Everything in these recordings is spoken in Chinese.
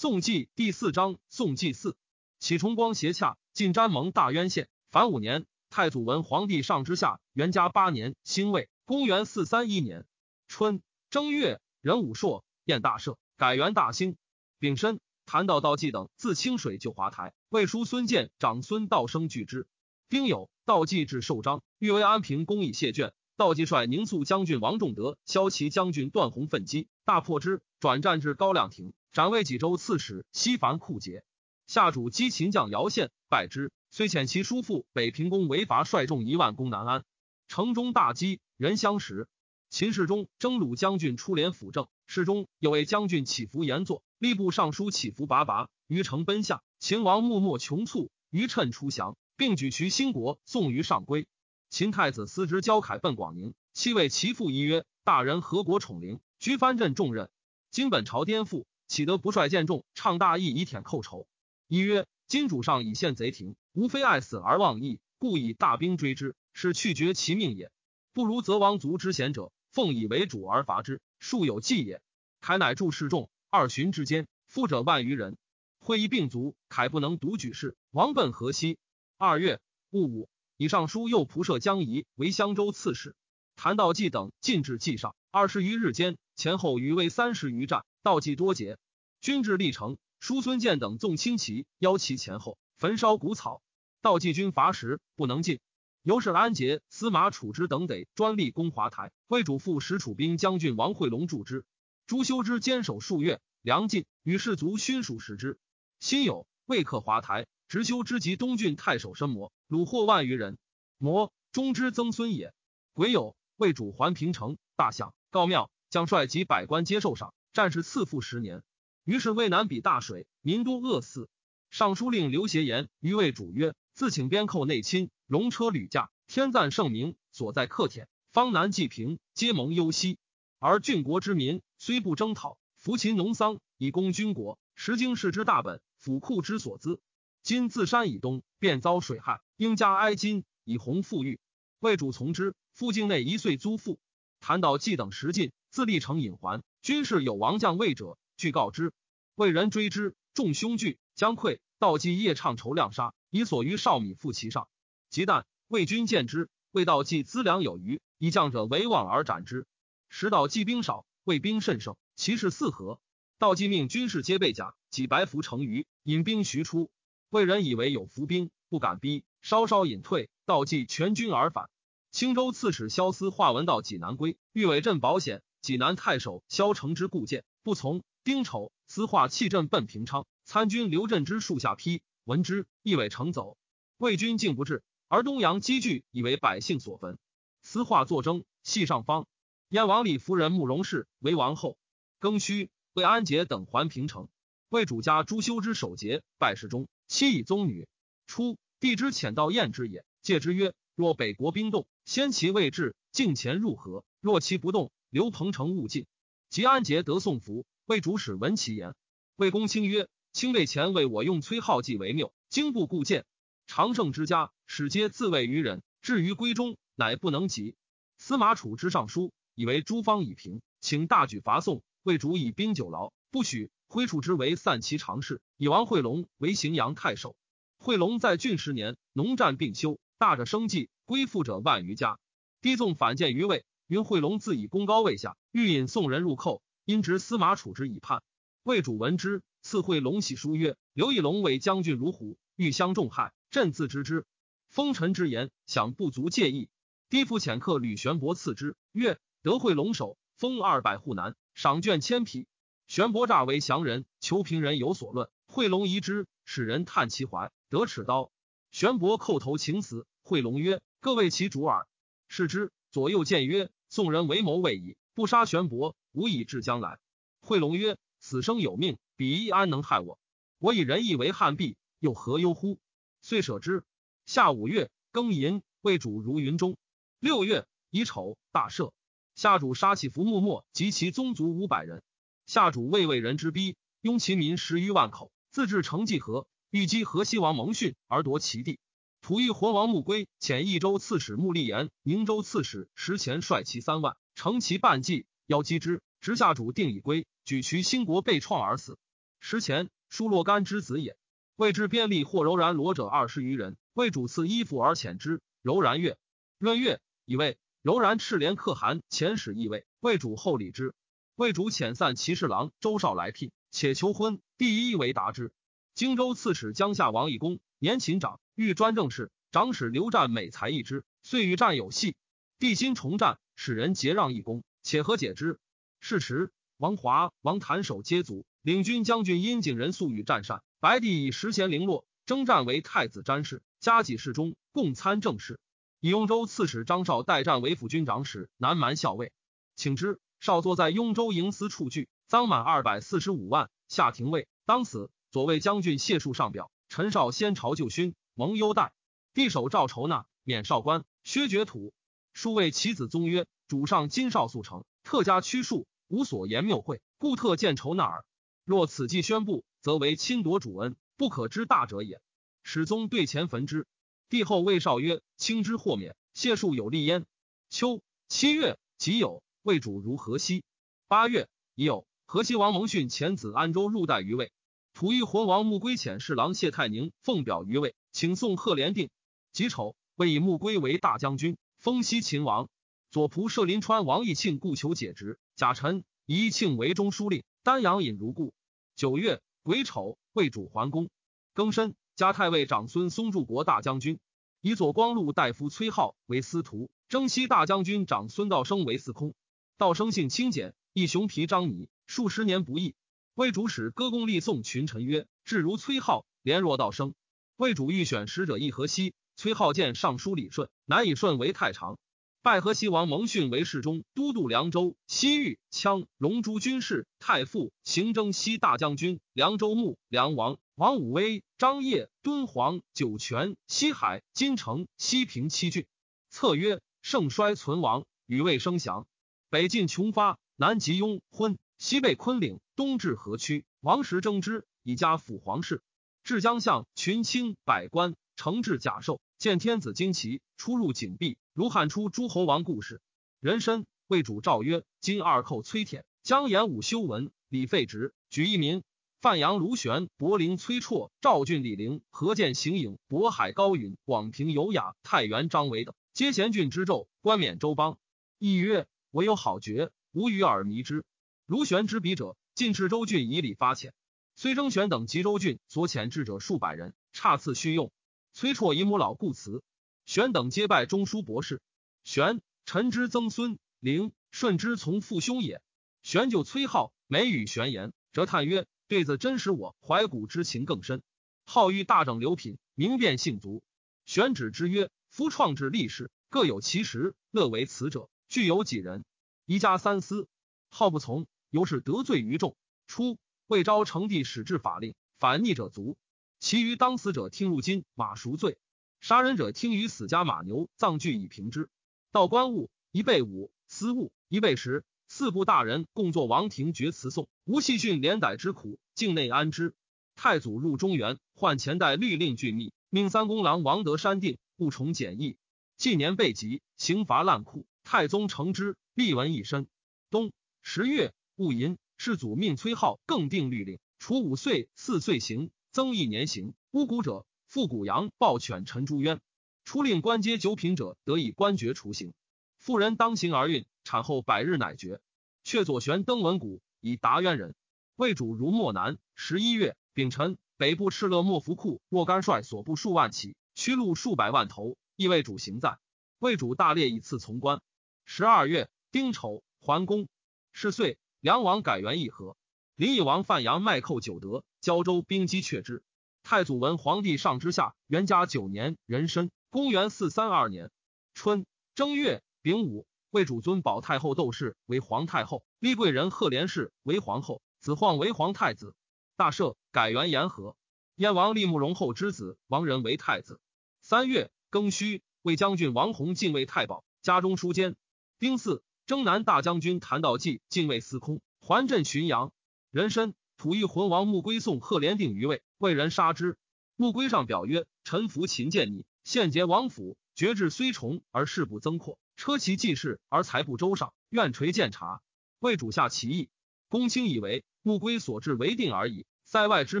宋纪第四章，宋纪四，启崇光斜洽，晋詹蒙大渊县。凡五年，太祖文皇帝上之下，元嘉八年，辛未，公元四三一年春正月，壬午朔，宴大赦，改元大兴。丙申，谭道道济等自清水就华台，魏叔孙建、长孙道生拒之。丁酉，道济至寿章，欲为安平公以谢卷。道济率宁肃将军王仲德、骁骑将军段宏奋击，大破之，转战至高亮亭。斩魏济州刺史，西凡库杰。下主击秦将姚宪，败之。虽遣其叔父北平公为伐，率众一万攻南安。城中大饥，人相食。秦世忠征虏将军出连辅政，世中有为将军起伏言作，吏部尚书起伏拔拔，于城奔下。秦王默默穷促，于趁出降，并举渠兴国，送于上归。秦太子司职焦凯奔广宁，妻为其父一曰：“大人何国宠灵，居藩镇重任，今本朝颠覆。”岂得不率见众，倡大义以舔寇仇？一曰：今主上以陷贼庭，无非爱死而忘义，故以大兵追之，是去绝其命也。不如则王族之贤者，奉以为主而伐之，数有计也。凯乃助示众，二旬之间，富者万余人。会议并卒，凯不能独举事，王奔河西。二月戊午，以上书右仆射江仪为襄州刺史。谭道济等进至济上，二十余日间，前后余为三十余战。道济多捷，军至历城，叔孙建等纵轻骑，邀其前后，焚烧谷草。道济军乏食，不能进。由是安杰、司马楚之等得专立攻华台，为主父使楚兵将军王惠龙助之。朱修之坚守数月，梁晋与士卒勋属食之。辛酉，未克华台，执修之及东郡太守申摩，虏获万余人。摩中之曾孙也。癸酉，为主还平城，大享告庙，将帅及百官接受赏。战事赐复十年，于是渭南比大水，民多饿死。尚书令刘协言于魏主曰：“自请边寇内侵，戎车屡驾，天赞圣明，所在克舔，方南济平，皆蒙忧息。而郡国之民虽不征讨，服秦农桑，以供军国，实经世之大本，府库之所资。今自山以东，便遭水害，应加哀金以弘富裕。魏主从之，附境内一岁租赋。谭道济等食尽，自立成隐还。”军士有王将魏者，据告之，魏人追之，众凶惧，将溃。道济夜唱筹量杀，以所余少米覆其上。及旦，魏军见之，魏道济资粮有余，以将者为望而斩之。时道济兵少，魏兵甚盛，其势四合。道济命军士皆备甲，几白服成余，引兵徐出。魏人以为有伏兵，不敢逼，稍稍隐退。道济全军而返。青州刺史萧思化闻道济南归，欲委镇保险。济南太守萧承之故谏，不从。丁丑，司化弃镇奔平昌，参军刘振之树下披，闻之，亦委乘走。魏军竟不至，而东阳积聚，以为百姓所焚。司化作征，系上方。燕王李夫人慕容氏为王后。庚戌，魏安杰等还平城。魏主家朱修之守节，拜世中，妻以宗女。初，帝之遣道燕之也，戒之曰：若北国兵动，先其未至，进前入河；若其不动，刘彭城勿进，及安杰得送服，魏主使闻其言。魏公卿曰：“卿为前为我用崔浩计为谬，经不顾见。常胜之家，使皆自卫于人，至于归中，乃不能及。”司马楚之上书，以为诸方已平，请大举伐宋。魏主以兵久劳，不许。挥楚之为散骑常侍，以王惠龙为荥阳太守。惠龙在郡十年，农战并休，大者生计，归附者万余家。低纵反见于魏。云惠龙自以功高位下，欲引宋人入寇，因执司马处之以叛。魏主闻之，赐惠龙喜书曰：“刘义龙为将军如虎，欲相重害，朕自知之。封臣之言，想不足介意。”低父遣客吕玄伯赐之，曰：“得惠龙首，封二百户南，赏卷千匹。”玄伯诈为降人，求平人有所论。惠龙疑之，使人探其怀，得尺刀。玄伯叩头请死。惠龙曰：“各为其主耳。”是之，左右谏曰。宋人为谋未已，不杀玄伯，无以至将来。惠龙曰：“死生有命，彼亦安能害我？我以仁义为汉璧，又何忧乎？”遂舍之。夏五月，庚寅，魏主如云中。六月乙丑，大赦。夏主杀起伏木末及其宗族五百人。夏主未为人之逼，拥其民十余万口，自治成济河，欲击河西王蒙逊而夺其地。吐欲魂王穆归遣益州刺史穆立言、宁州刺史石前率其三万，乘其半骑，邀击之。直下主定以归，举渠兴国被创而死。时前疏若干之子也。谓之便利或柔然罗者二十余人，为主赐衣服而遣之。柔然曰，闰月以为柔然赤连可汗遣使意位，为主后礼之。魏主遣散骑侍郎周绍来聘，且求婚。第一为答之。荆州刺史江夏王义公年秦长，欲专政事，长史刘湛美才一之，遂与战有隙。帝心重战，使人结让义公，且何解之。是时，王华、王谭守皆卒，领军将军殷景仁素与战善。白帝以时贤零落，征战为太子詹事，加给事中，共参政事。以雍州刺史张绍代战为辅军长史，南蛮校尉，请之。少坐在雍州营司处据，赃满二百四十五万，下廷尉。当此，左卫将军谢树上表，陈绍先朝旧勋，蒙优待。帝手诏筹纳，免少官，削爵土。数谓其子宗曰：“主上今少速成，特加屈数，无所言谬讳，故特见筹纳耳。若此计宣布，则为侵夺主恩，不可知大者也。”始宗对前焚之。帝后谓少曰：“轻之或免，谢数有利焉。”秋七月己酉。魏主如河西。八月已有河西王蒙逊遣子安州入代于魏。吐欲浑王穆归遣侍郎谢太宁奉表于魏，请送贺连定。己丑，魏以穆归为大将军，封西秦王。左仆射临川王义庆故求解职，贾臣以义庆为中书令，丹阳尹如故。九月癸丑，魏主桓公。庚申，加太尉长孙松柱国大将军，以左光禄大夫崔浩为司徒，征西大将军长孙道生为司空。道生性清简，一熊皮张拟，数十年不易。魏主使歌功立颂群臣曰：“至如崔浩，廉若道生。”魏主欲选使者议河西，崔浩见尚书李顺，乃以顺为太常，拜河西王蒙逊为侍中、都督凉州、西域、羌、龙珠军事、太傅、行征西大将军、凉州牧、梁王、王武威、张掖、敦煌、酒泉、西海、金城、西平七郡。策曰：盛衰存亡，与未生祥。北晋穷发，南极雍昏，西被昆岭，东至河曲。王时征之，以加辅皇室。至江相，群卿百官，承至甲寿，见天子旌旗，出入景壁，如汉初诸侯王故事。人参魏主诏曰：今二寇崔舔，将演武修文，李废职，举一民。范阳卢玄，柏陵崔绰，赵郡李陵，何建行影，渤海高允，广平有雅，太原张维等，皆贤郡之胄，冠冕周邦。亦曰。唯有好觉，无与尔迷之。卢玄之笔者，晋赤州郡以礼发遣。虽征玄等吉州郡所遣至者数百人，差次虚用。崔绰以母老故辞，玄等皆拜中书博士。玄臣之曾孙，灵顺之从父兄也。玄就崔浩，每与玄言，则叹曰：“对子真使我怀古之情更深。”好欲大整流品，明辨性足。玄指之曰：“夫创制历史，各有其时，乐为此者。”具有几人，一家三思，好不从，由是得罪于众。初，魏昭成帝始制法令，反逆者卒，其余当死者听入金马赎罪，杀人者听于死家马牛葬具以平之。道官物一备五，私物一备十，四部大人共作王庭决词颂，无戏训连逮之苦，境内安之。太祖入中原，换前代律令峻密，命三公郎王德山定务重简易，近年被疾，刑罚滥酷。太宗承之，立文一身。冬十月戊寅，世祖命崔浩更定律令，处五岁、四岁刑，增一年刑。巫蛊者，复谷阳暴犬陈朱渊。出令官阶九品者，得以官爵除刑。妇人当行而孕，产后百日乃绝。却左旋登文谷，以达渊人。魏主如漠南。十一月丙辰，北部敕勒莫伏库若干帅所部数万骑，驱鹿数百万头，亦为主行在。魏主大列以赐从官。十二月丁丑，桓公是岁，梁王改元议和。林邑王范阳卖寇九德，胶州兵击却之。太祖文皇帝上之下，元嘉九年壬申，公元四三二年春正月丙午，魏主尊保太后窦氏为皇太后，立贵人赫连氏为皇后，子晃为皇太子。大赦，改元延和。燕王立慕容后之子王仁为太子。三月庚戌，魏将军王弘进位太保，家中书监。丁巳，征南大将军谭道济进位司空，还镇浔阳。人参吐欲浑王穆归送贺连定于位，为人杀之。穆归上表曰：“臣服秦见逆，献结王府，爵制虽崇而事不增扩，车骑济世而财不周上，愿垂鉴察。”魏主下其意。公卿以为穆归所至为定而已，塞外之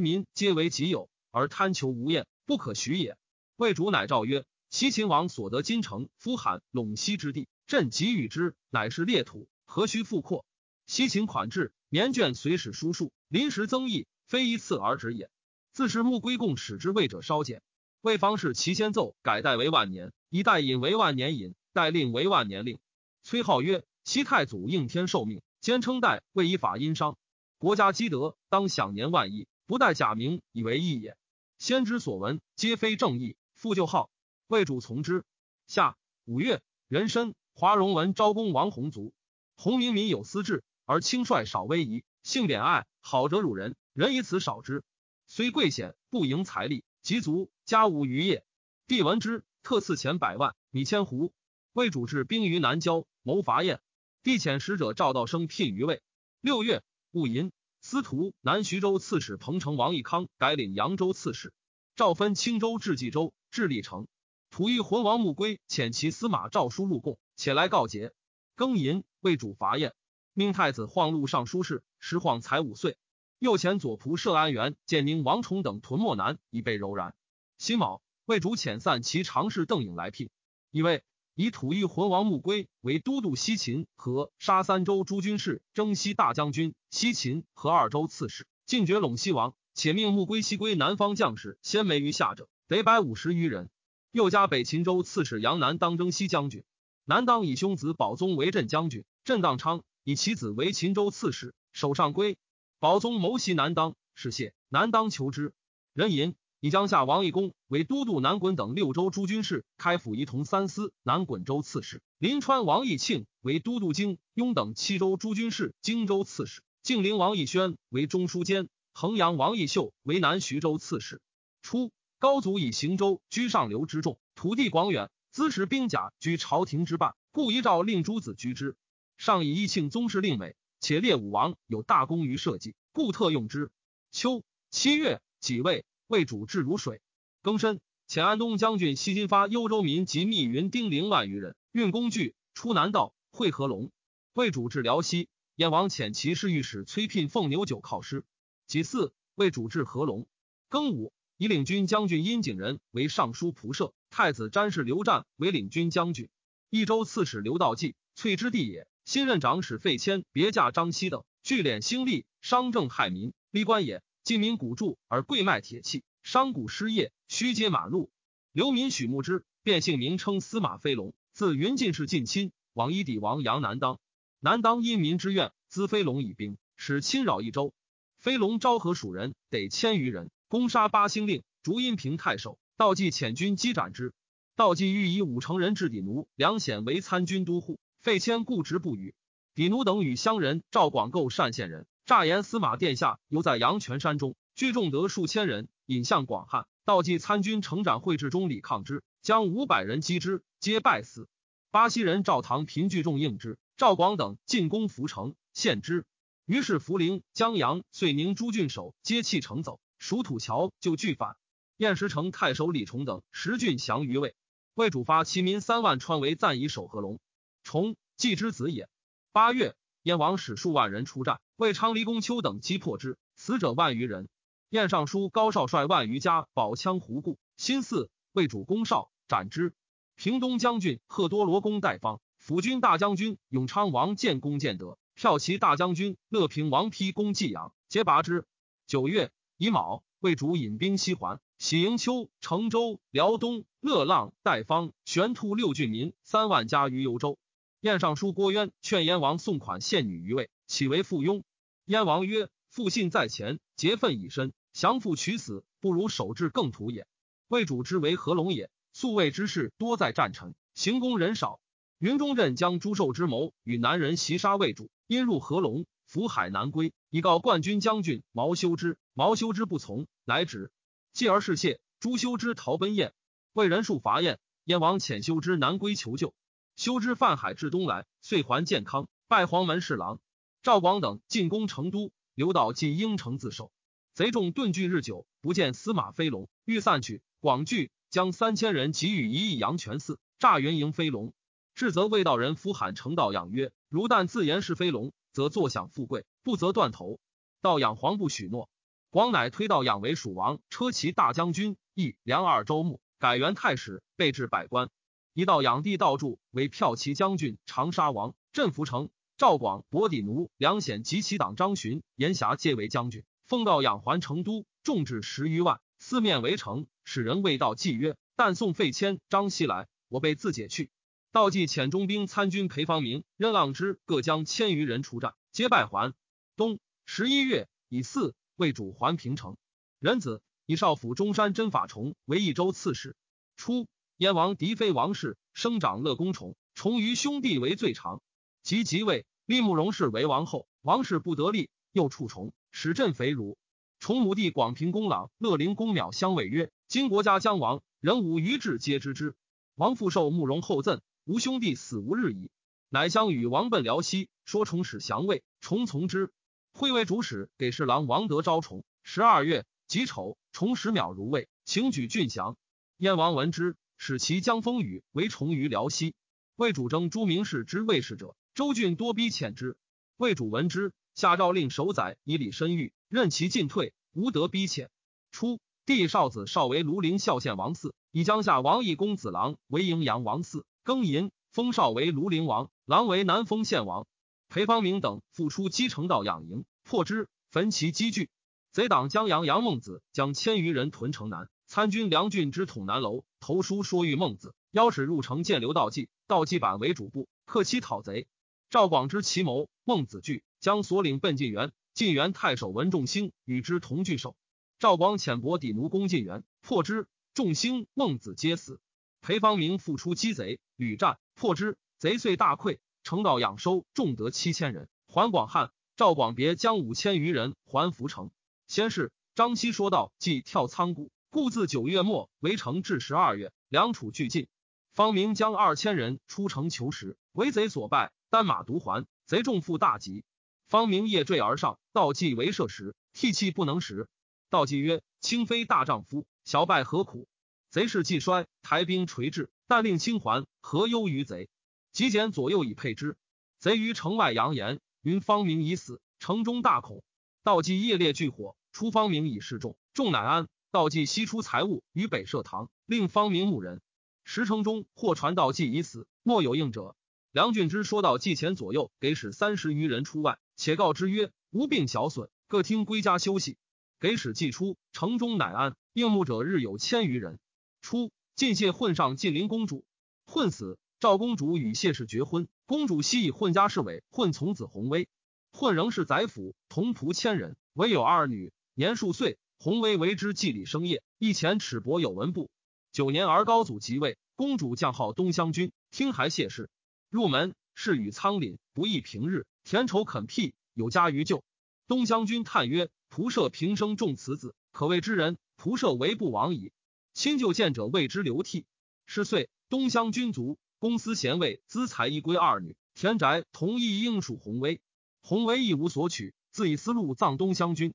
民皆为己有，而贪求无厌，不可许也。魏主乃诏曰：西秦王所得金城、夫罕、陇西之地，朕给予之，乃是列土，何须复扩？西秦款制，年卷随史书数，临时增益，非一次而止也。自是穆归共使之位者稍减。魏方士其先奏改代为万年，以代引为万年引，代令为万年令。崔浩曰：西太祖应天受命，兼称代，未以法殷商。国家积德，当享年万亿，不代假名以为义也。先之所闻，皆非正义，复旧号，魏主从之。下五月，壬申，华容文昭公王弘卒。弘明民有私志，而轻率少威仪，性贬爱，好者辱人，人以此少之。虽贵显，不盈财力，及足家无余业。帝闻之，特赐钱百万，米千斛。魏主治兵于南郊，谋伐燕。帝遣使者赵道生聘于魏。六月。戊寅，司徒南徐州刺史彭城王义康改领扬州刺史，赵分青州至冀州，至历城。吐欲浑王穆归遣其司马诏书入贡，且来告捷。庚寅，为主伐燕，命太子晃禄尚书事，时晃才五岁。右前左仆射安元、建宁王崇等屯漠南，以备柔然。辛卯，为主遣散其常侍邓颖来聘，以为。以吐欲浑王穆归为都督西秦和沙三州诸军事、征西大将军、西秦和二州刺史，进爵陇西王。且命穆归西归南方将士，先没于下者，得百五十余人。又加北秦州刺史杨南当征西将军。南当以兄子保宗为镇将军，镇荡昌以其子为秦州刺史，守上归。宝宗谋袭南当，是谢南当求之。人吟。以江夏王义公为都督南滚等六州诸军事，开府仪同三司南滚州刺史。临川王义庆为都督京雍等七州诸军事，荆州刺史。敬陵王义宣为中书监。衡阳王义秀为南徐州刺史。初，高祖以行州居上流之众，土地广远，资持兵甲居朝廷之半，故遗诏令诸子居之。上以义庆宗室令美，且列武王有大功于社稷，故特用之。秋七月，己未。为主治如水，庚申，遣安东将军西金发幽州民及密云丁零万余人，运工具出南道，会合龙。为主治辽西，燕王遣骑士御史崔聘奉牛酒犒师。己巳，为主治合龙。庚午，以领军将军殷景仁为尚书仆射，太子詹事刘湛为领军将军，益州刺史刘道济，翠之地也。新任长史费谦别驾张熙等，聚敛兴利，商政害民，立官也。晋民古铸而贵卖铁器，商贾失业，虚街马路。流民许慕之，变姓名称司马飞龙，自云晋氏近亲，往依底王杨南当。南当因民之怨，资飞龙以兵，使侵扰一州。飞龙昭和蜀人得千余人，攻杀八星令，逐阴平太守。道济遣军击斩之。道济欲以五成人质抵奴梁显为参军都护，费谦固执不与。抵奴等与乡人赵广构单县人。诈言司马殿下犹在阳泉山中，聚众得数千人，引向广汉。道济参军成长会至中李抗之，将五百人击之，皆败死。巴西人赵唐凭聚众应之，赵广等进攻涪城，陷之。于是涪陵、江阳、遂宁诸郡守皆弃城走，属土桥就拒反。燕石城太守李崇等十郡降于魏。魏主发其民三万川为赞以守合龙。崇，季之子也。八月。燕王使数万人出战，魏昌黎公丘等击破之，死者万余人。燕尚书高少率万余家宝枪胡固，新四魏主攻少斩之。平东将军贺多罗公代方，辅军大将军永昌王建功建德，骠骑大将军乐平王丕攻济阳，皆拔之。九月乙卯，魏主引兵西还，喜营丘、成州、辽东、乐浪、代方、玄兔六郡民三万家于幽州。燕尚书郭渊劝燕王送款献女于魏，岂为附庸？燕王曰：“父信在前，结愤以身，降父取死，不如守志更图也。魏主之为何龙也？素魏之士多在战臣，行宫人少。云中镇将朱寿之谋与南人袭杀魏主，因入合龙，伏海南归，以告冠军将军毛修之。毛修之不从，乃止。继而事谢。朱修之逃奔燕，为人数伐燕，燕王遣修之南归求救。”修之泛海至东来，遂还健康，拜黄门侍郎。赵广等进攻成都，刘道进应城自守。贼众遁据日久，不见司马飞龙，欲散去。广聚，将三千人给予一亿阳泉寺，诈云迎飞龙。至则魏道人夫喊成道养曰：“如但自言是飞龙，则坐享富贵；不则断头。”道养黄不许诺。广乃推道养为蜀王，车骑大将军，亦梁二州牧，改元太史，备至百官。一道养帝道助为骠骑将军、长沙王，镇福城。赵广、伯底奴、梁显及其党张巡、严霞皆为将军，封道养还成都，众至十余万，四面围城。使人未道，计曰：“但送费谦、张熙来，我被自解去。”道济遣中兵参军裴方明、任浪之各将千余人出战，皆败还。冬十一月以四，为主还平城。仁子以少府中山真法崇为益州刺史。初，燕王嫡妃王氏生长乐公宠，崇于兄弟为最长。及即位。立慕容氏为王后，王氏不得力，又触崇，使镇肥如。崇母弟广平公朗、乐陵公邈相谓曰：“今国家将亡，人无余志皆知之。”王复受慕容后赠，吾兄弟死无日矣。乃相与王奔辽西，说崇使降魏，崇从之。会为主使，给侍郎王德昭崇。十二月己丑，崇使邈如魏，请举郡降。燕王闻之，使其将风雨为重于辽西。魏主征诸名士之魏氏者。周郡多逼遣之，魏主闻之，下诏令守宰以礼申谕，任其进退，无得逼遣。初，帝少子少为庐陵孝献王嗣，以江夏王义公子郎为荥阳王嗣，庚寅，封少为庐陵王，郎为南丰县王。裴方明等复出击城道养营，破之，焚其积聚。贼党江阳杨孟子将千余人屯城南，参军梁俊之统南楼，投书说谕孟子，邀使入城见刘道济，道济版为主簿，克期讨贼。赵广之其谋，孟子惧，将所领奔晋元。晋元太守文仲兴与之同聚守。赵广遣伯底奴攻晋元，破之。仲兴、孟子皆死。裴方明复出击贼，屡战破之。贼遂大溃，城道养收，众得七千人。还广汉。赵广别将五千余人还涪城。先是，张熙说道：“即跳仓谷，故自九月末围城至十二月，两楚俱尽。方明将二千人出城求食，为贼所败。”单马独还，贼众复大急。方明夜坠而上，道济为射时，涕泣不能食。道济曰：“卿非大丈夫，小败何苦？”贼势既衰，台兵垂至，但令轻还，何忧于贼？即减左右以配之。贼于城外扬言，云方明已死，城中大恐。道济夜列聚火，出方明以示众，众乃安。道济悉出财物于北社堂，令方明牧人。时城中或传道济已死，莫有应者。梁俊之说道祭前左右，给使三十余人出外，且告之曰：“无病小损，各听归家休息。”给使既出，城中乃安。应募者日有千余人。初，晋谢混上晋灵公主，混死。赵公主与谢氏绝婚，公主悉以混家侍卫混从子弘威。混仍是宰府，同仆千人，唯有二女，年数岁。弘威为之祭礼生业，一前尺帛有文部。九年而高祖即位，公主降号东乡君，听还谢氏。入门，是与仓廪，不亦平日。田畴垦辟，有家于旧。东乡君叹曰：“仆射平生重此子，可谓之人。仆射为不亡矣。”亲旧见者为之流涕。是岁，东乡君卒，公司贤位，资财一归二女。田宅同一应属弘威。弘威一无所取，自以私禄葬东乡君。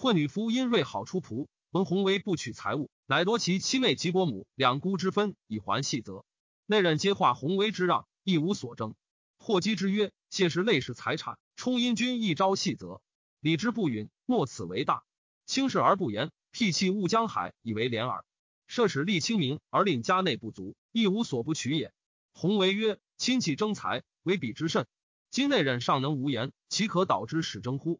混女夫因瑞好出仆，闻弘威不取财物，乃夺其妻妹及伯母两姑之分，以还细则。内人皆化弘威之让。亦无所争。霍基之曰：“谢氏累世财产，充因君一朝细则，礼之不允，莫此为大。轻视而不言，辟弃误江海，以为廉耳。设使立清明，而令家内不足，亦无所不取也。”弘为曰：“亲戚争财，为彼之甚。今内任尚能无言，岂可导之使争乎？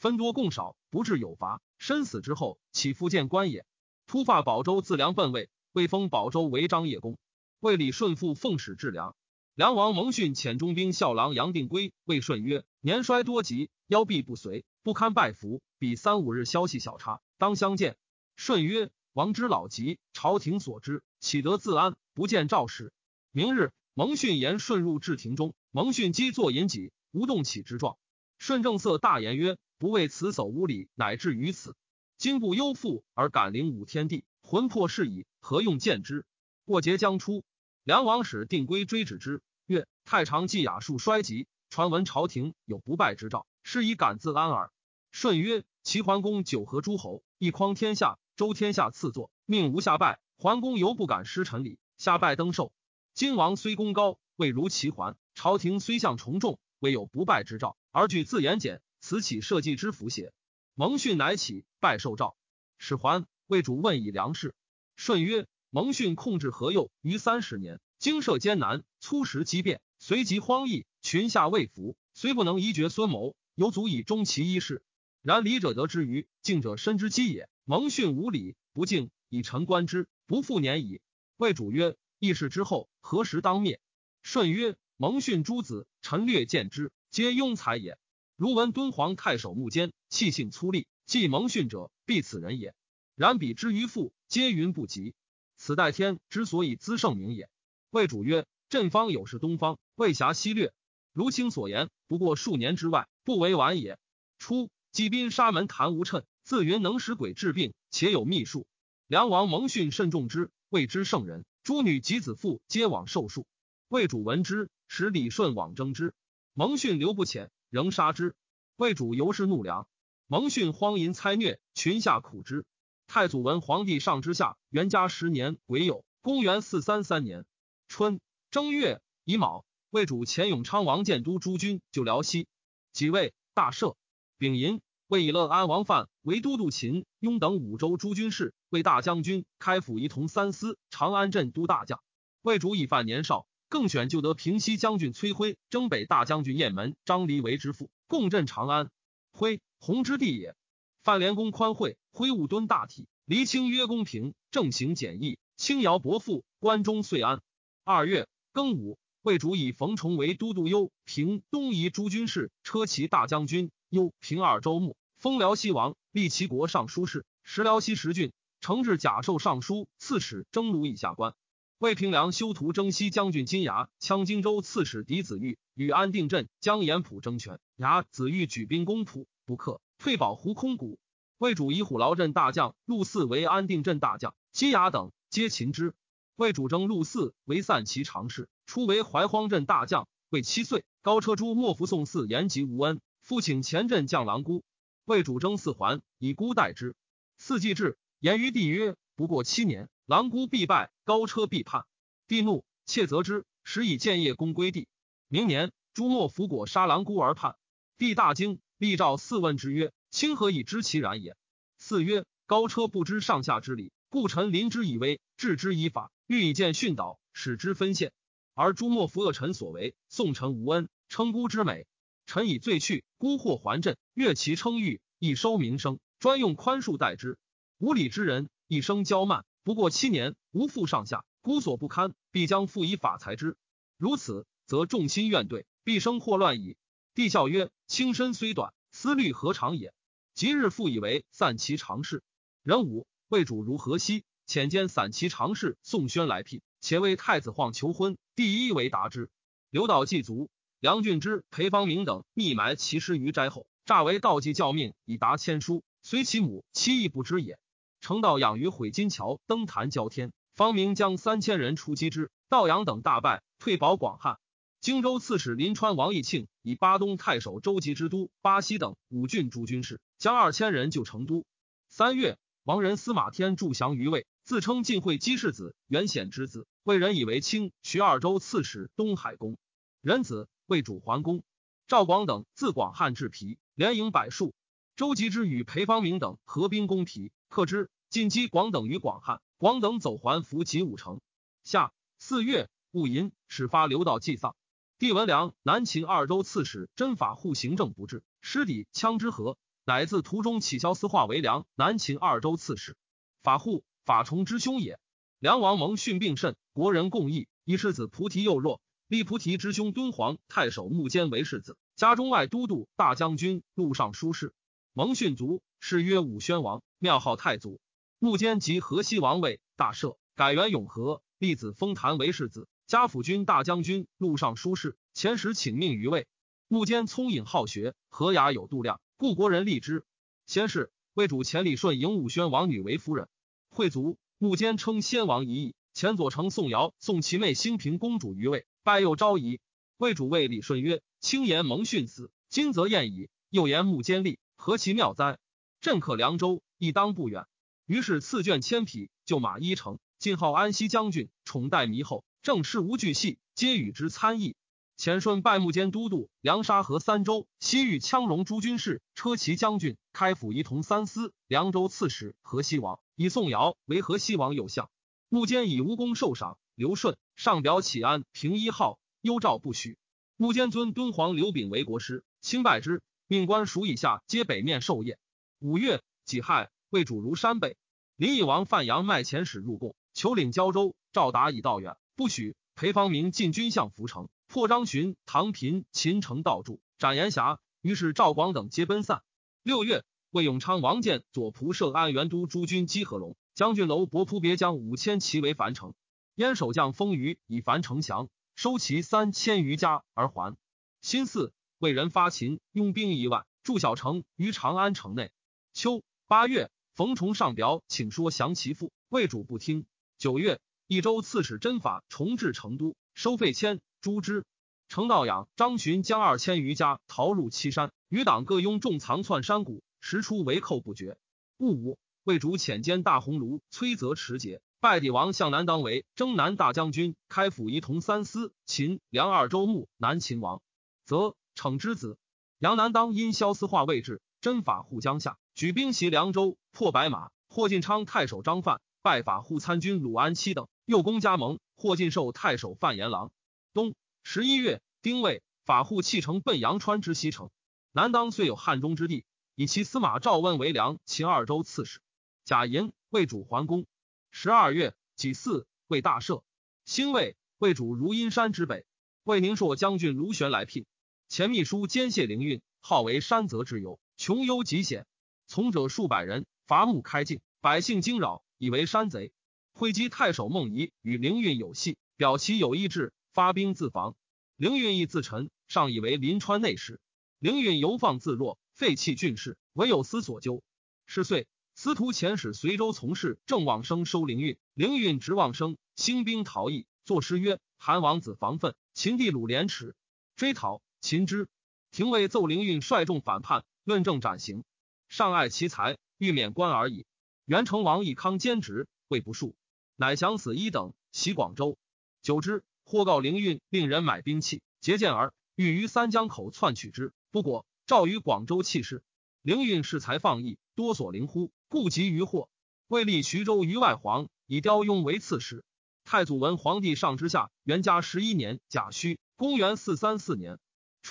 分多共少，不至有罚。身死之后，岂复见官也？”突发保州自梁奔魏，未封保州为张掖公。魏礼顺父奉使治梁。梁王蒙逊遣中兵校郎杨定圭谓舜曰：“年衰多疾，腰臂不遂，不堪拜服。比三五日消息小差，当相见。”舜曰：“王之老疾，朝廷所知，岂得自安？不见赵使。”明日，蒙逊言舜入至庭中，蒙逊积坐饮己，无动起之状。舜正色大言曰：“不为此守无礼，乃至于此。今不忧父而敢凌武天地，魂魄是矣，何用见之？”过节将出，梁王使定规追止之。曰：太常祭雅术衰极，传闻朝廷有不败之兆，是以敢自安耳。舜曰：齐桓公九合诸侯，一匡天下，周天下赐作，命无下拜。桓公犹不敢失臣礼，下拜登寿。今王虽功高，未如齐桓；朝廷虽向从众，未有不败之兆，而惧自言简，此起社稷之福邪？蒙逊乃起，拜受诏，使还。魏主问以粮食，舜曰：蒙逊控制河右于三十年，经涉艰难，粗食积变，随即荒逸，群下未服，虽不能移绝孙谋，犹足以终其一事。然礼者得之于敬者身之基也。蒙逊无礼不敬，以臣观之，不复年矣。魏主曰：议事之后，何时当灭？舜曰：蒙逊诸子，臣略见之，皆庸才也。如闻敦煌太守穆坚，气性粗戾，既蒙逊者，必此人也。然彼之于父，皆云不及。此代天之所以资圣名也。魏主曰：朕方有事东方，未暇西略。如卿所言，不过数年之外，不为晚也。初，击兵沙门谭无称，自云能使鬼治病，且有秘术。梁王蒙逊甚重之，谓之圣人。诸女及子妇皆往受术。魏主闻之，使李顺往征之。蒙逊留不遣，仍杀之。魏主由是怒良。蒙逊荒淫猜虐，群下苦之。太祖文皇帝上之下，元嘉十年癸酉，公元四三三年春正月乙卯，魏主前永昌王建都诸军就辽西，即位大赦。丙寅，魏以乐安王范为都督秦雍等五州诸军事，为大将军，开府仪同三司，长安镇都大将。魏主以范年少，更选就得平西将军崔辉、征北大将军雁门张离为之父，共镇长安。辉，弘之弟也。范连公宽惠，挥务敦大体，黎清约公平，正行简易，轻徭薄赋，关中遂安。二月庚午，魏主以冯崇为都督幽平东夷诸军事，车骑大将军，幽平二州牧，封辽西王，立齐国尚书事，食辽西十郡，承制甲授尚书刺史，征虏以下官。魏平凉修图征西将军金牙，羌荆州刺史狄子玉与安定镇将严普争权，牙子玉举兵攻普，不克。退保胡空谷，魏主以虎牢镇大将陆嗣为安定镇大将，金牙等皆擒之。魏主征陆嗣为散骑常侍，初为怀荒镇大将，未七岁。高车珠莫服送嗣言及无恩，复请前镇将郎姑。魏主征四还，以孤待之。四季至，言于帝曰：“不过七年，郎姑必败，高车必叛。”帝怒，切责之，时以建业公归帝。明年，朱莫服果杀郎姑而叛，帝大惊。立诏四问之曰：“卿何以知其然也？”四曰：“高车不知上下之理，故臣临之以威，治之以法，欲以见训导，使之分县。而朱莫服恶臣所为，宋臣无恩，称孤之美。臣以罪去，孤或还镇，越其称誉，以收民生，专用宽恕待之。无礼之人，一生骄慢，不过七年，无复上下，孤所不堪，必将复以法裁之。如此，则众心怨怼，必生祸乱矣。”帝笑曰：“卿身虽短，思虑何长也？”即日复以为散骑常侍。壬午，魏主如河西，遣兼散骑常侍宋宣来聘，且为太子晃求婚。第一为答之。刘导祭卒，梁俊之、裴方明等密埋其尸于斋后，诈为道济教命，以达签书。虽其母妻亦不知也。成道养于毁金桥，登坛交天。方明将三千人出击之，道阳等大败，退保广汉。荆州刺史临川王义庆以巴东太守周吉之都、巴西等五郡诸军事，将二千人救成都。三月，王仁司马天助降于魏，自称晋惠姬世子，元显之子，魏人以为卿，徐二州刺史、东海公。仁子魏主桓公。赵广等自广汉至皮，连营百数。周吉之与裴方明等合兵攻皮，克之，进击广等于广汉。广等走还伏及五城。夏四月，戊寅，始发刘道祭丧。帝文良南秦二州刺史真法护行政不治，师弟羌之和，乃自途中起萧思化为良南秦二州刺史。法护法崇之兄也。梁王蒙逊病甚，国人共议，以世子菩提幼弱，立菩提之兄敦煌太守穆坚为世子，家中外都督、大将军、路上书事。蒙逊卒，谥曰武宣王，庙号太祖。穆坚即河西王位，大赦，改元永和，立子封谭为世子。家辅军大将军，路上书事，前时请命于魏。穆坚聪颖好学，和雅有度量，故国人立之。先是，魏主前李顺迎武宣王女为夫人。惠族，穆坚称先王一义。前左丞宋尧送其妹兴平公主于魏，拜又昭仪。魏主谓李顺曰：“轻言蒙逊死，今则宴矣。又言穆坚立，何其妙哉？朕克凉州，亦当不远。”于是赐卷千匹，就马一乘，进号安西将军，宠待弥厚。政事无巨细，皆与之参议。前顺拜幕监都督梁沙河三州，西域羌戎诸军事，车骑将军，开府仪同三司，凉州刺史，河西王，以宋尧为河西王右相。幕监以无功受赏。刘顺上表启安平一号，幽诏不许。幕监尊敦煌刘炳为国师，钦拜之，命官属以下皆北面受业。五月己亥，魏主如山北。林邑王范阳卖遣使入贡，求领胶州。赵达以道远，不许。裴方明进军向涪城，破张巡、唐平、秦城道助，斩严霞。于是赵广等皆奔散。六月，魏永昌、王建左仆射安元都诸军击合龙将军楼伯扑别将五千骑围樊城。燕守将封于以樊城降，收其三千余家而还。辛巳，魏人发秦，拥兵一万，筑小城于长安城内。秋八月，冯崇上表请说降其父，魏主不听。九月，益州刺史真法重至成都，收费千诛之。程道养、张巡将二千余家逃入岐山，余党各拥众藏窜山谷，时出围寇不绝。戊午，魏主遣兼大鸿胪崔泽持节。拜帝王向南当为征南大将军，开府仪同三司，秦梁二州牧，南秦王，则逞之子杨南当因萧思化未至，真法护江夏，举兵袭凉州，破白马。霍进昌太守张范拜法护参军鲁安期等，又攻加盟。霍进授太守范延郎。冬十一月，丁未，法护弃城奔阳川之西城。南当虽有汉中之地，以其司马赵温为梁秦二州刺史。贾银为主桓公。十二月己巳，为大赦。辛未，为主如阴山之北。魏宁朔将军卢玄来聘。前秘书兼谢灵运，号为山泽之游，穷幽极险，从者数百人，伐木开境，百姓惊扰，以为山贼。会稽太守孟仪与灵运有隙，表其有意志，发兵自防。灵运亦自陈，上以为临川内史。灵运游放自若，废弃郡事，唯有司所究。是岁。司徒遣使随州从事，郑望生收灵运，灵运执望生，兴兵逃逸。作诗曰：“韩王子防愤，秦帝鲁廉耻，追讨秦之。”廷尉奏灵运率众反叛，论证斩刑。上爱其才，欲免官而已。元成王义康兼职，未不恕，乃降死一等，袭广州。久之，或告灵运，令人买兵器，结剑而欲于三江口窜取之，不果。诏于广州弃市。灵运恃才放逸，多所灵乎？故急于祸，未立徐州于外皇，以刁雍为刺史。太祖文皇帝上之下，元嘉十一年甲戌，公元四三四年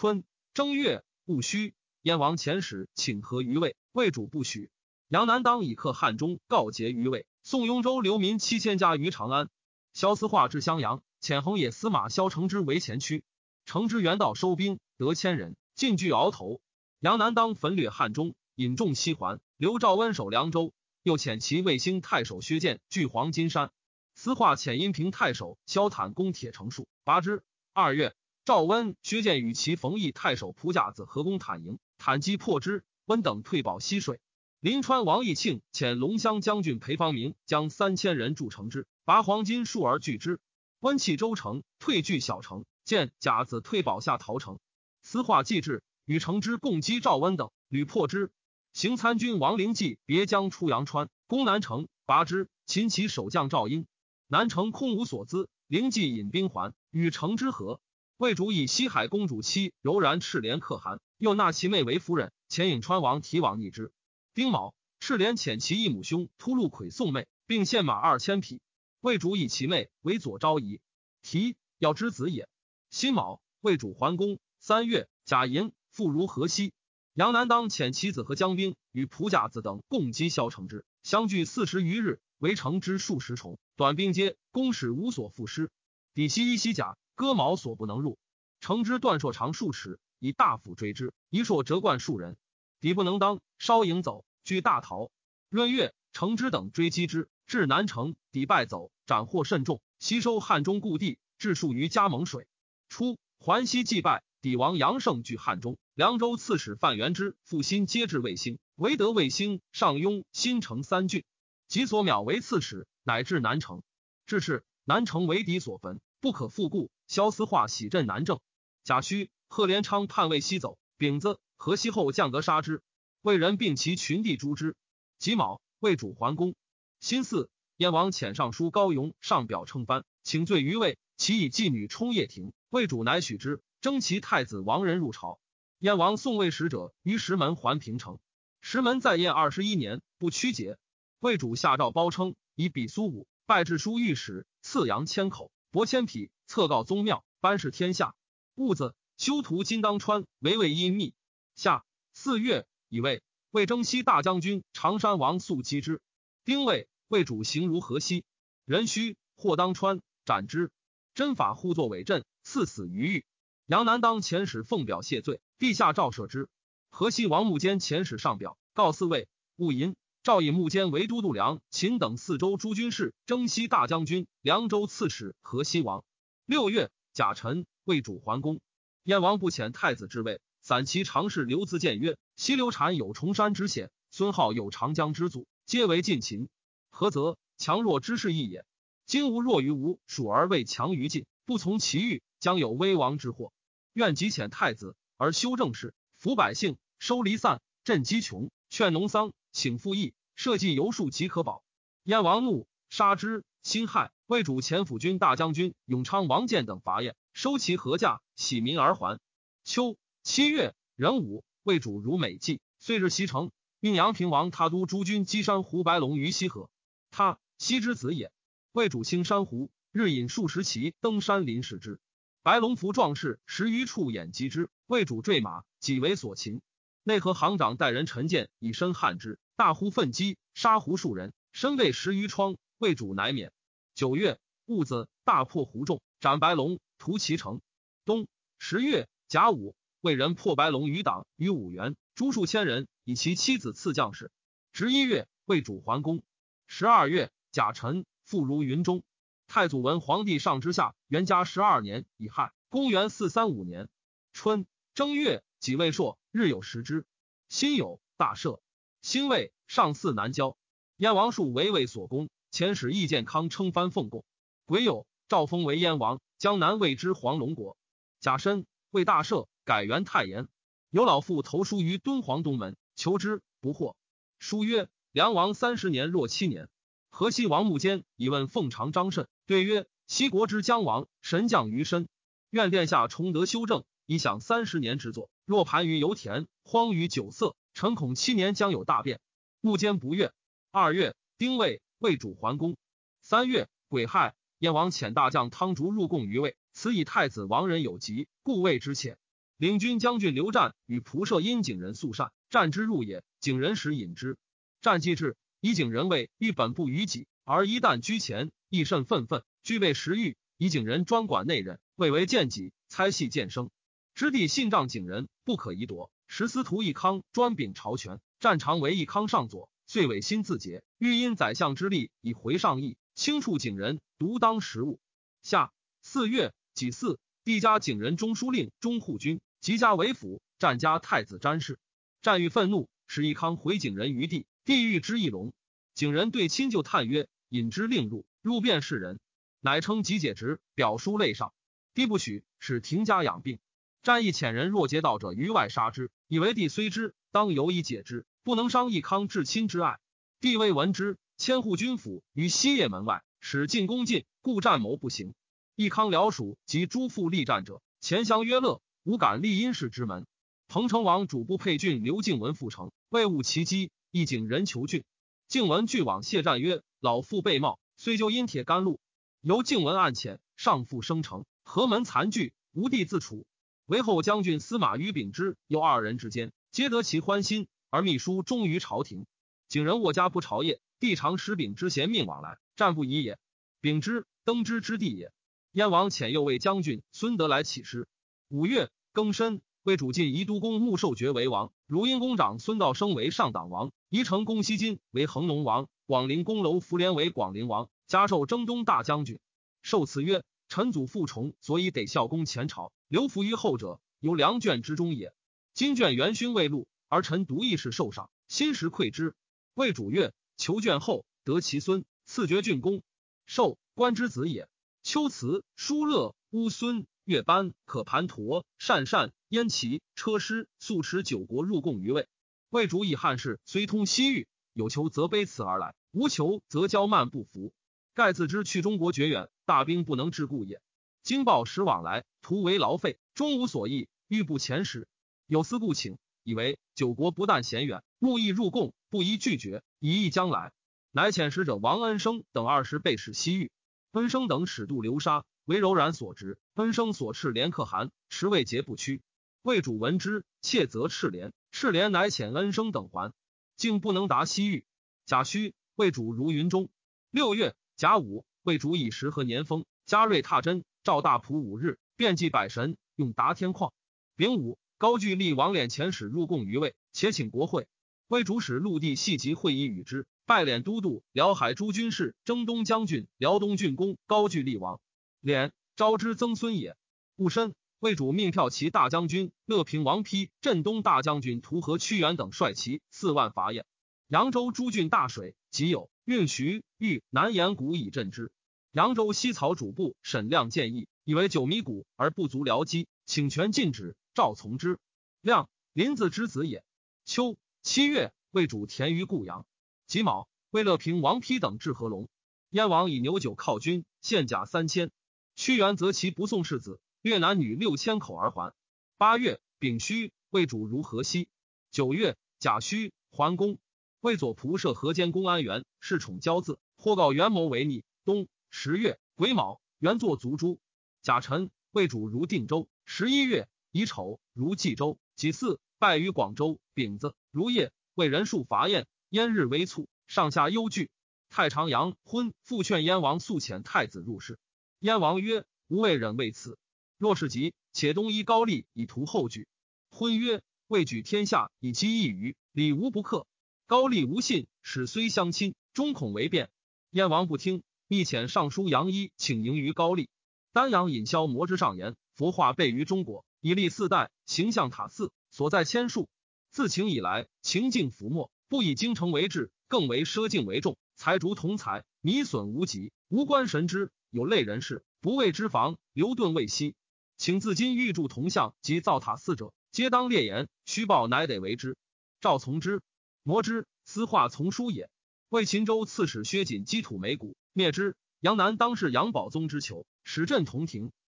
春正月戊戌，燕王遣使请和于魏，魏主不许。杨南当以克汉中，告捷于魏。宋雍州流民七千家于长安。萧思化至襄阳，遣横野司马萧承之为前驱。承之原道收兵，得千人，进据鳌头。杨南当焚掠汉中，引众西还。刘兆温守凉州，又遣其卫星太守薛建据黄金山。司化遣阴平太守萧坦攻铁城戍，拔之。二月，赵温、薛建与其冯异太守蒲甲子合攻坦营，坦击破之。温等退保溪水。临川王义庆遣龙骧将军裴方明将三千人筑城之，拔黄金数而拒之。温弃州城，退据小城。见甲子退保下陶城。司化继至，与城之共击赵温等，屡破之。行参军王灵济别将出阳川，攻南城，拔之。秦其守将赵英，南城空无所资，灵济引兵还，与城之合。魏主以西海公主妻柔然赤莲可汗，又纳其妹为夫人。遣颍川王提往逆之。丁卯，赤莲遣其义母兄突禄魁送妹，并献马二千匹。魏主以其妹为左昭仪，提要之子也。辛卯，魏主还宫。三月，甲寅，复如河西。杨南当遣其子和将兵与蒲甲子等共击萧城之，相距四十余日，围城之数十重，短兵接，攻使无所复失。抵西一西甲，戈矛所不能入。城之断硕长数尺，以大斧追之，一硕折贯数人。敌不能当，稍迎走，据大逃。闰月，城之等追击之，至南城，抵败走，斩获甚众，吸收汉中故地，至数于加盟水。初，环西祭拜。帝王杨胜据汉中，凉州刺史范元之复新皆至卫星，唯得卫星上庸新城三郡，及所邈为刺史，乃至南城。至是南城为敌所焚，不可复故。萧思化喜镇南郑。贾诩、贺连昌叛魏西走，丙子，河西后降格杀之。魏人并其群地诛之。己卯，魏主桓公。辛巳，燕王遣尚书高雍上表称藩，请罪于魏，其以妓女充掖庭，魏主乃许之。征其太子王仁入朝。燕王送魏使者于石门还平城。石门在燕二十一年，不屈节。魏主下诏褒称，以比苏武拜至书御史，赐阳千口，博千匹，册告宗庙，班氏天下。戊子，修图金当川为魏阴密。下四月，以为魏征西大将军常山王素击之。丁未，魏主行如河西，人须或当川斩之。真法互作伪阵，赐死于狱。杨南当遣使奉表谢罪，陛下诏赦之。河西王穆坚遣使上表告四位，勿淫。诏以穆坚为都督梁、秦等四州诸军事，征西大将军、凉州刺史、河西王。六月，甲辰，为主桓公。燕王不遣太子之位，散骑常侍刘自建曰：“西刘禅有崇山之险，孙浩有长江之阻，皆为近秦。何则？强弱之势异也。”今吾弱于吴，蜀而未强于晋，不从其欲，将有危亡之祸。愿即遣太子而修政事，抚百姓，收离散，赈饥穷，劝农桑，请赋役，社稷游数即可保。燕王怒，杀之。辛亥，魏主前辅军大将军永昌王建等伐燕，收其合驾，喜民而还。秋七月壬午，魏主如美计，遂日袭城，命阳平王他都诸军击山胡白龙于西河。他西之子也。魏主兴山湖，日引数十骑登山林视之。白龙符壮士十余处掩击之。魏主坠马，己为所擒。内河行长带人陈建以身撼之，大呼奋击，杀胡数人，身被十余疮。魏主乃免。九月戊子，大破胡众，斩白龙，屠其城。冬十月甲午，魏人破白龙余党于五原，诛数千人，以其妻子赐将士。十一月，魏主桓公。十二月甲辰。复如云中，太祖文皇帝上之下，元嘉十二年乙亥，公元四三五年春正月己未朔，日有食之。辛酉，大赦。辛未，上巳南郊。燕王树为魏所攻，遣使易建康称藩奉贡。癸酉，诏封为燕王，江南谓之黄龙国。甲申，为大赦，改元太炎。有老妇投书于敦煌东门，求之不获。书曰：梁王三十年若七年。河西王穆坚以问奉常张慎，对曰：“西国之将亡，神降于身，愿殿下重德修正，以享三十年之作。若盘于油田，荒于酒色，臣恐七年将有大变。”穆坚不悦。二月，丁未，魏主桓公。三月，癸亥，燕王遣大将汤竹入贡于魏，此以太子亡人有疾，故谓之妾。领军将军刘湛与仆射因景人素善，战之入也，景人使引之，战既至。以景人位欲本不于己，而一旦居前，亦甚愤愤，具备食欲。以景人专管内任，未为见己，猜戏见生。知地信仗景人，不可移夺。时司徒义康专秉朝权，战常为义康上佐，遂委心自结，欲因宰相之力以回上意，轻触景人，独当时务。下四月己巳，帝加景人中书令、中护军，即加为府。战家太子詹事。战欲愤怒，使义康回景人于地。地狱之一龙，景仁对亲旧叹曰：“引之令入，入便是人。”乃称即解职，表书类上。帝不许，使停家养病。战役遣人若劫道者于外杀之，以为帝虽知，当犹以解之，不能伤义康至亲之爱。帝未闻之，千户军府于西掖门外，使进攻进，故战谋不行。义康辽属及诸父力战者，前相曰乐，无敢立殷氏之门。彭城王主簿配郡刘敬文复城，未悟其机。一景人求郡，靖文俱往谢战曰：“老父被冒，虽就因铁甘露。”由靖文暗遣上父生城，何门残具，无地自处。为后将军司马于秉之又二人之间，皆得其欢心，而秘书忠于朝廷。景人卧家不朝谒，帝常使秉之贤命往来，战不疑也。秉之登之之地也。燕王遣右卫将军孙德来起师。五月庚申。为主晋宜都公穆受爵为王，如因公长孙道生为上党王，宜城公西金为恒龙王，广陵公楼福连为广陵王，加授征东大将军。受赐曰：臣祖父崇，所以得孝公前朝，留服于后者，由良眷之中也。今眷元勋未禄，而臣独亦是受赏，心实愧之。魏主曰：求卷后，得其孙，赐爵郡公，受官之子也。秋辞、叔乐、乌孙。月班可盘陀善善燕齐车师素持九国入贡于魏。魏主以汉室虽通西域，有求则卑辞而来，无求则骄慢不服。盖自知去中国绝远，大兵不能至故也。经报时往来，徒为劳费，终无所益，欲不遣使。有司故请，以为九国不但嫌远，慕意入贡，不宜拒绝，以意将来。乃遣使者王恩生等二十备使西域。恩生等使渡流沙，为柔然所执。恩生所斥连可汗，持未节不屈。魏主闻之，切责赤连。赤连乃遣恩生等还，竟不能达西域。甲戌，魏主如云中。六月，甲午，魏主以时和年丰。嘉瑞踏真，赵大普五日，遍祭百神，用达天矿。丙午，高句丽王敛遣使入贡于魏，且请国会。魏主使陆地系集会议与之。拜敛都督、辽海诸军事、征东将军、辽东郡公、高句丽王，敛招之曾孙也。戊申，魏主命骠骑大将军乐平王丕、镇东大将军图和屈原等率骑四万伐燕。扬州诸郡大水，即有运徐、豫、南岩谷以镇之。扬州西曹主簿沈亮建议，以为九米谷而不足辽机，请权禁止。赵从之。亮，林子之子也。秋七月，魏主田于固阳。己卯，魏乐平王丕等至合龙。燕王以牛酒犒军，献甲三千。屈原则其不送世子，越男女六千口而还。八月，丙戌，魏主如河西。九月，甲戌，桓公。魏左仆射河间公安元，恃宠骄恣，或告元谋为逆。冬十月，癸卯，元作卒诛。甲辰，魏主如定州。十一月，乙丑，如冀州。己巳，败于广州。丙子，如夜，为人数伐燕。燕日为卒，上下忧惧。太常阳昏，复劝燕王速遣太子入室。燕王曰：“吾未忍为此。若是急，且东依高丽以图后举。”昏曰：“未举天下以其一隅，礼无不克。高丽无信，使虽相亲，终恐为变。”燕王不听，密遣尚书杨一请迎于高丽。丹阳引萧魔之上言：“佛化备于中国，以立四代，形象塔寺，所在千数。自秦以来，情境浮没。”不以京城为治，更为奢境为重，财逐同财，弥损无极，无关神之。有类人士，不畏之防，留顿未息。请自今欲铸铜像及造塔寺者，皆当列言，虚报乃得为之。赵从之，摩之，私化从书也。为秦州刺史薛瑾积土眉骨，灭之。杨南当是杨宝宗之囚，使镇同庭。